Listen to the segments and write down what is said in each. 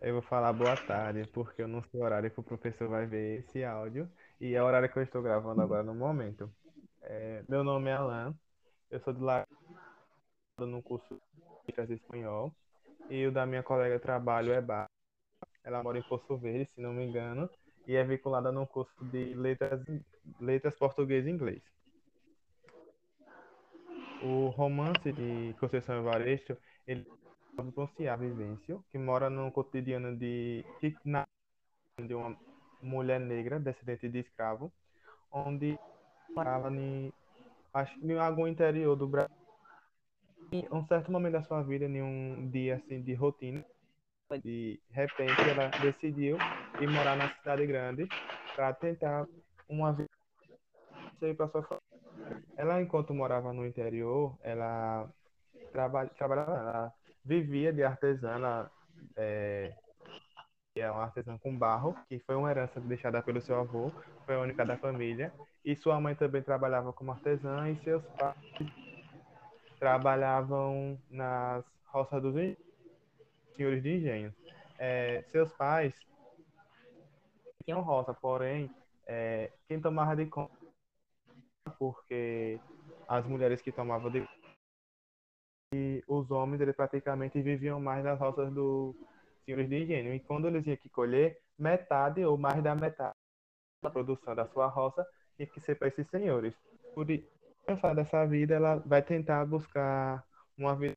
Eu vou falar boa tarde, porque eu não sei o horário que o professor vai ver esse áudio e é o horário que eu estou gravando agora no momento. É, meu nome é Alan, eu sou de lá no curso de Letras Espanhol e o da minha colega de trabalho é Bá. Ela mora em Poço Verde, se não me engano, e é vinculada no curso de Letras, Letras Português e Inglês. O romance de Conceição Evaristo, ele pronunciar Vivêncio, que mora no cotidiano de de uma mulher negra, descendente de escravo, onde morava em, acho, em algum interior do Brasil. Em um certo momento da sua vida, em um dia assim de rotina, de repente ela decidiu ir morar na cidade grande para tentar uma vida para sua família. Ela, enquanto morava no interior, ela trabalha, trabalhava, ela vivia de artesã, é, é uma artesã com barro, que foi uma herança deixada pelo seu avô, foi a única da família, e sua mãe também trabalhava como artesã, e seus pais trabalhavam nas roças dos senhores de engenho. É, seus pais tinham roça, porém, é, quem tomava de conta, porque as mulheres que tomavam de e os homens eles praticamente viviam mais nas roças dos senhores de engenho. E quando eles tinham que colher, metade ou mais da metade da produção da sua roça tinha que ser para esses senhores. Por pensar dessa vida, ela vai tentar buscar uma vida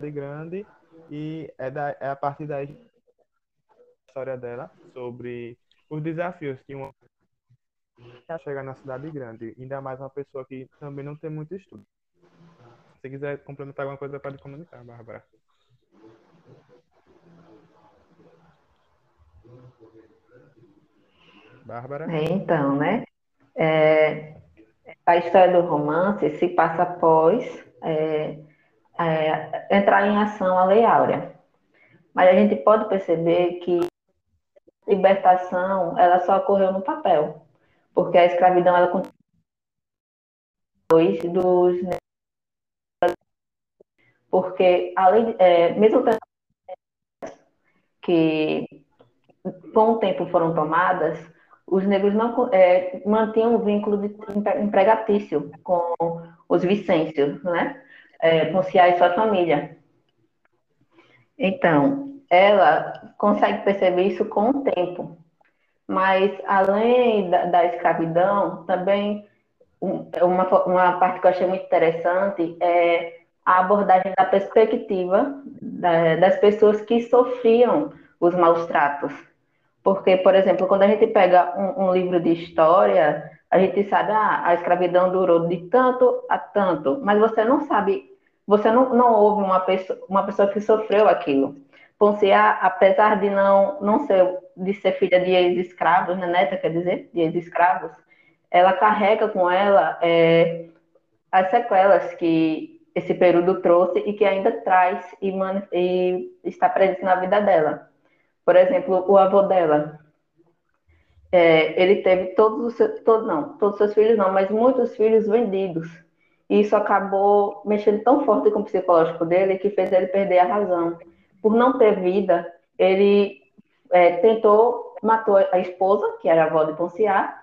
grande e é, da, é a partir daí a história dela sobre os desafios que uma chegar na cidade grande, ainda mais uma pessoa que também não tem muito estudo. Se quiser complementar alguma coisa, pode comunicar, Bárbara. Bárbara? É, então, né? É, a história do romance se passa após é, é, entrar em ação a Lei Áurea. Mas a gente pode perceber que a libertação ela só ocorreu no papel, porque a escravidão ela continua dos porque além, é, mesmo que com o tempo foram tomadas, os negros não é, mantinham um vínculo de empregatício com os vicêncios, né? É, com Ciá e sua família. Então, ela consegue perceber isso com o tempo. Mas, além da, da escravidão, também uma, uma parte que eu achei muito interessante é a abordagem da perspectiva das pessoas que sofriam os maus tratos. Porque, por exemplo, quando a gente pega um, um livro de história, a gente sabe, ah, a escravidão durou de tanto a tanto, mas você não sabe, você não, não ouve uma pessoa, uma pessoa que sofreu aquilo. Ponciá, apesar de não, não ser, de ser filha de ex-escravos, né, neta, quer dizer, de ex-escravos, ela carrega com ela é, as sequelas que esse período trouxe e que ainda traz e, e está presente na vida dela. Por exemplo, o avô dela, é, ele teve todos os seus, todo, não, todos os seus filhos não, mas muitos filhos vendidos. E isso acabou mexendo tão forte com o psicológico dele que fez ele perder a razão. Por não ter vida, ele é, tentou, matou a esposa, que era a avó de Ponciá,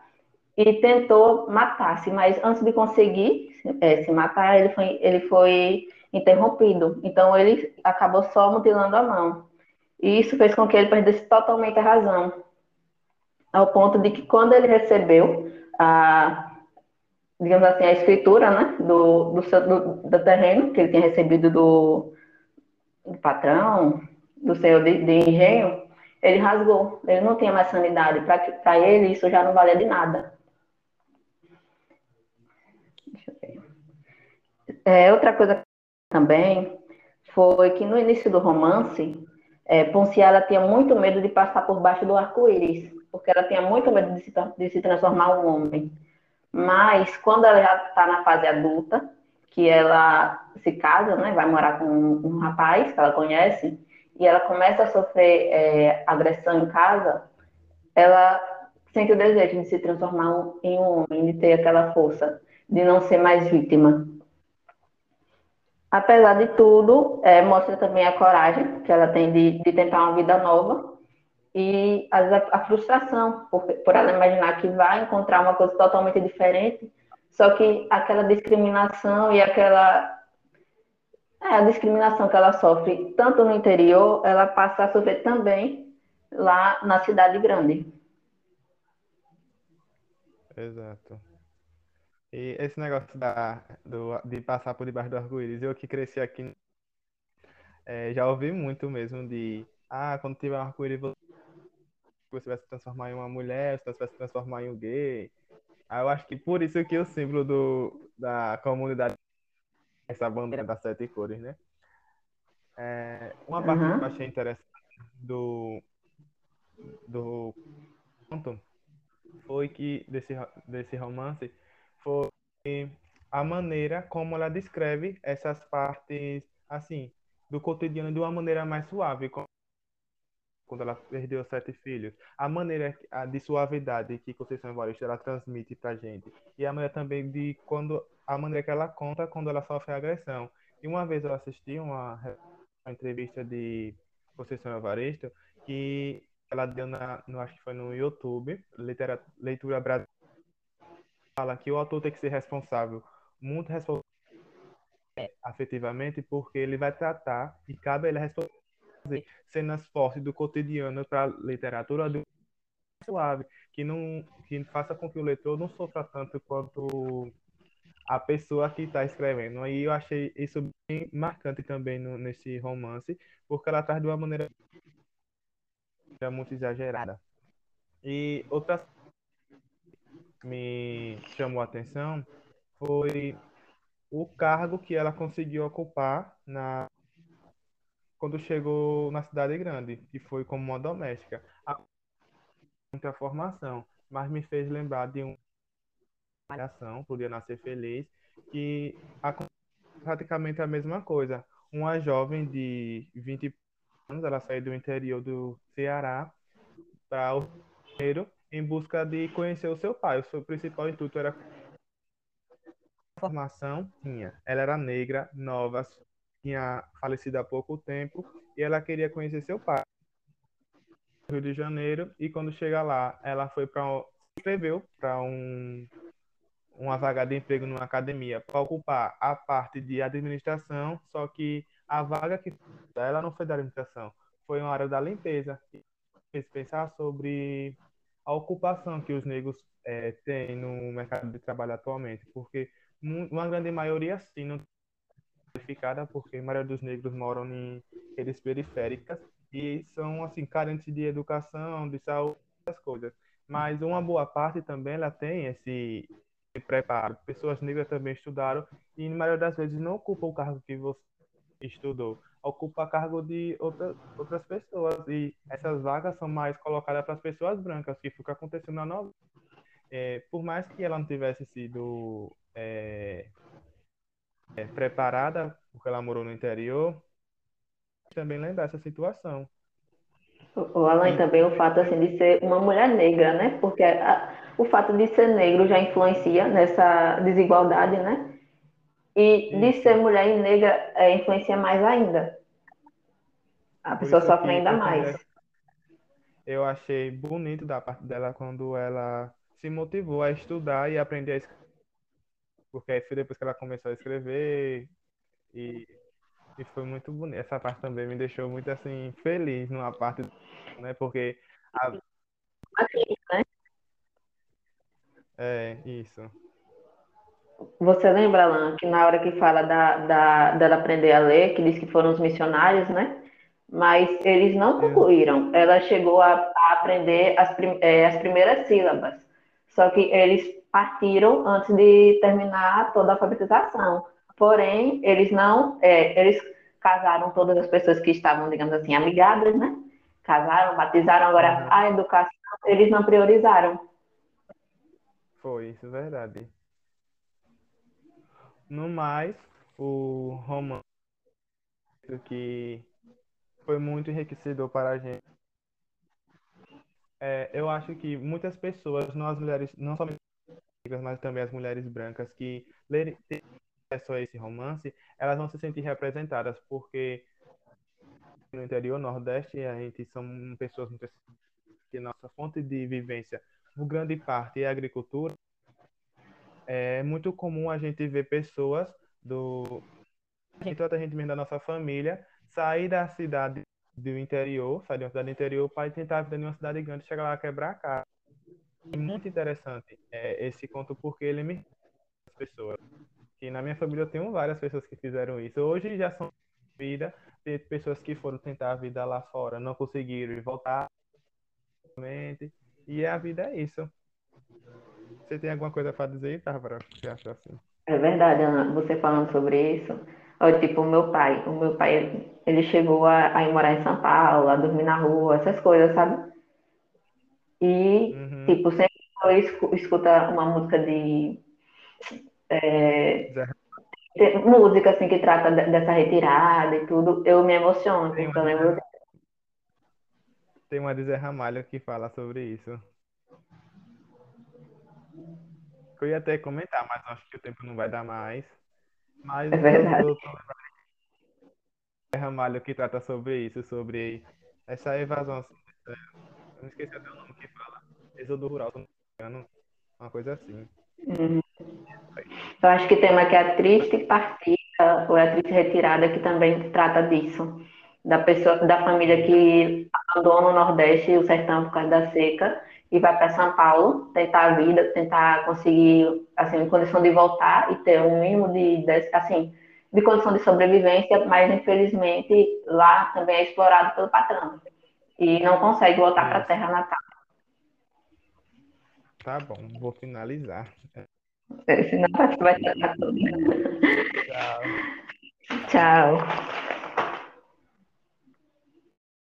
e tentou matar-se, mas antes de conseguir é, se matar, ele foi, ele foi interrompido. Então, ele acabou só mutilando a mão. E isso fez com que ele perdesse totalmente a razão. Ao ponto de que, quando ele recebeu a, digamos assim, a escritura né, do, do, do, do terreno que ele tinha recebido do, do patrão, do senhor de, de engenho, ele rasgou. Ele não tinha mais sanidade. Para ele, isso já não valia de nada. É, outra coisa também foi que no início do romance, é, Ponciala tinha muito medo de passar por baixo do arco-íris, porque ela tinha muito medo de se, de se transformar um homem. Mas quando ela já está na fase adulta, que ela se casa, né, vai morar com um, um rapaz que ela conhece, e ela começa a sofrer é, agressão em casa, ela sente o desejo de se transformar em um homem, de ter aquela força, de não ser mais vítima. Apesar de tudo, é, mostra também a coragem que ela tem de, de tentar uma vida nova e a, a frustração por, por ela imaginar que vai encontrar uma coisa totalmente diferente, só que aquela discriminação e aquela é, a discriminação que ela sofre tanto no interior, ela passa a sofrer também lá na cidade grande. Exato. E esse negócio da, do, de passar por debaixo do arco-íris, eu que cresci aqui, é, já ouvi muito mesmo de, ah, quando tiver um arco-íris, você vai se transformar em uma mulher, você vai se transformar em um gay. Aí eu acho que por isso que o símbolo do, da comunidade é essa bandeira das sete cores, né? É, uma parte uhum. que eu achei interessante do, do conto foi que desse, desse romance foi a maneira como ela descreve essas partes assim do cotidiano de uma maneira mais suave, quando ela perdeu sete filhos, a maneira de suavidade que Conceição Evaristo ela transmite para gente e a maneira também de quando a maneira que ela conta quando ela sofre agressão. E uma vez eu assisti uma, uma entrevista de Conceição Evaristo que ela deu na, no, acho que foi no YouTube, literatura, leitura brasileira, fala que o autor tem que ser responsável, muito responsável afetivamente, porque ele vai tratar e cabe ele a responder cenas fortes do cotidiano para literatura do suave, que não que faça com que o leitor não sofra tanto quanto a pessoa que está escrevendo. Aí eu achei isso bem marcante também no, nesse romance, porque ela traz de uma maneira muito exagerada. E outra me chamou a atenção foi o cargo que ela conseguiu ocupar na quando chegou na cidade grande, que foi como uma doméstica. A muita formação, mas me fez lembrar de uma ação, Podia Nascer Feliz, que praticamente a mesma coisa. Uma jovem de 20 anos, ela saiu do interior do Ceará para o Rio em busca de conhecer o seu pai. O seu principal intuito era formação tinha. Ela era negra, nova, tinha falecido há pouco tempo e ela queria conhecer seu pai. Rio de Janeiro e quando chega lá, ela foi para se inscreveu para um uma vaga de emprego numa academia para ocupar a parte de administração, só que a vaga que ela não foi da administração, foi uma área da limpeza. Fez pensar sobre a ocupação que os negros é, têm no mercado de trabalho atualmente, porque uma grande maioria sim não qualificada porque a maioria dos negros moram em redes periféricas e são assim carentes de educação, de saúde, essas coisas. Mas uma boa parte também ela tem esse preparo. Pessoas negras também estudaram e na maioria das vezes não ocupa o cargo que você estudou, ocupa cargo de outras outras pessoas e essas vagas são mais colocadas para as pessoas brancas, que foi o que aconteceu na novela. É, por mais que ela não tivesse sido é, é, preparada, porque ela morou no interior, também lembrar essa situação. O Alan, também o fato assim, de ser uma mulher negra, né? Porque a, o fato de ser negro já influencia nessa desigualdade, né? E de ser mulher e negra é, influencia mais ainda. A pessoa sofre ainda mais. Eu achei bonito da parte dela quando ela se motivou a estudar e aprender a escrever porque aí foi depois que ela começou a escrever e, e foi muito bonito. Essa parte também me deixou muito assim feliz numa parte, né? Porque a... Né? É, isso. Você lembra, Alan, que na hora que fala da, da, dela aprender a ler, que diz que foram os missionários, né? Mas eles não concluíram. Ela chegou a, a aprender as, prim, é, as primeiras sílabas. Só que eles partiram antes de terminar toda a alfabetização. Porém, eles não, é, eles casaram todas as pessoas que estavam, digamos assim, amigadas, né? Casaram, batizaram, agora a educação eles não priorizaram. Foi, isso é verdade. No mais, o romance que foi muito enriquecedor para a gente. É, eu acho que muitas pessoas, nós mulheres, não somente mas também as mulheres brancas que lerem acesso a esse romance, elas vão se sentir representadas, porque no interior nordeste a gente são pessoas muito que nossa fonte de vivência, por grande parte, é a agricultura. É muito comum a gente ver pessoas do toda a gente mesmo da nossa família sair da cidade do interior, sair de uma cidade interior para tentar vir em uma cidade grande, chegar lá quebrar a cara. É muito interessante é, esse conto porque ele me as pessoas. E na minha família eu tenho várias pessoas que fizeram isso. Hoje já são vida, tem pessoas que foram tentar a vida lá fora, não conseguiram e voltar. E a vida é isso. Você tem alguma coisa para dizer, Bárbara? Você acha assim? É verdade, Ana. Você falando sobre isso. Ó, tipo, o meu pai. O meu pai, ele chegou a, a ir morar em São Paulo, a dormir na rua, essas coisas, sabe? E, uhum. tipo, sempre eu escuta uma música de. É, música, assim, que trata dessa retirada e tudo, eu me emociono, porque eu lembro. Tem uma de Zé Ramalho que fala sobre isso. Eu ia até comentar, mas acho que o tempo não vai dar mais. Mas é verdade. Eu, eu, Zé Ramalho que trata sobre isso, sobre essa evasão. Assim, eu não esqueci até o nome que fala. Êxodo rural, uma coisa assim. Uhum. Eu acho que tem uma que é a triste partida, ou é a triste retirada, que também trata disso. Da pessoa, da família que abandona o Nordeste e o sertão por causa da seca e vai para São Paulo tentar a vida, tentar conseguir assim condição de voltar e ter um mínimo de, de assim de condição de sobrevivência, mas infelizmente lá também é explorado pelo patrão e não consegue voltar para a terra natal. Tá bom, vou finalizar. Senão vai estar tudo. Tchau. Tchau.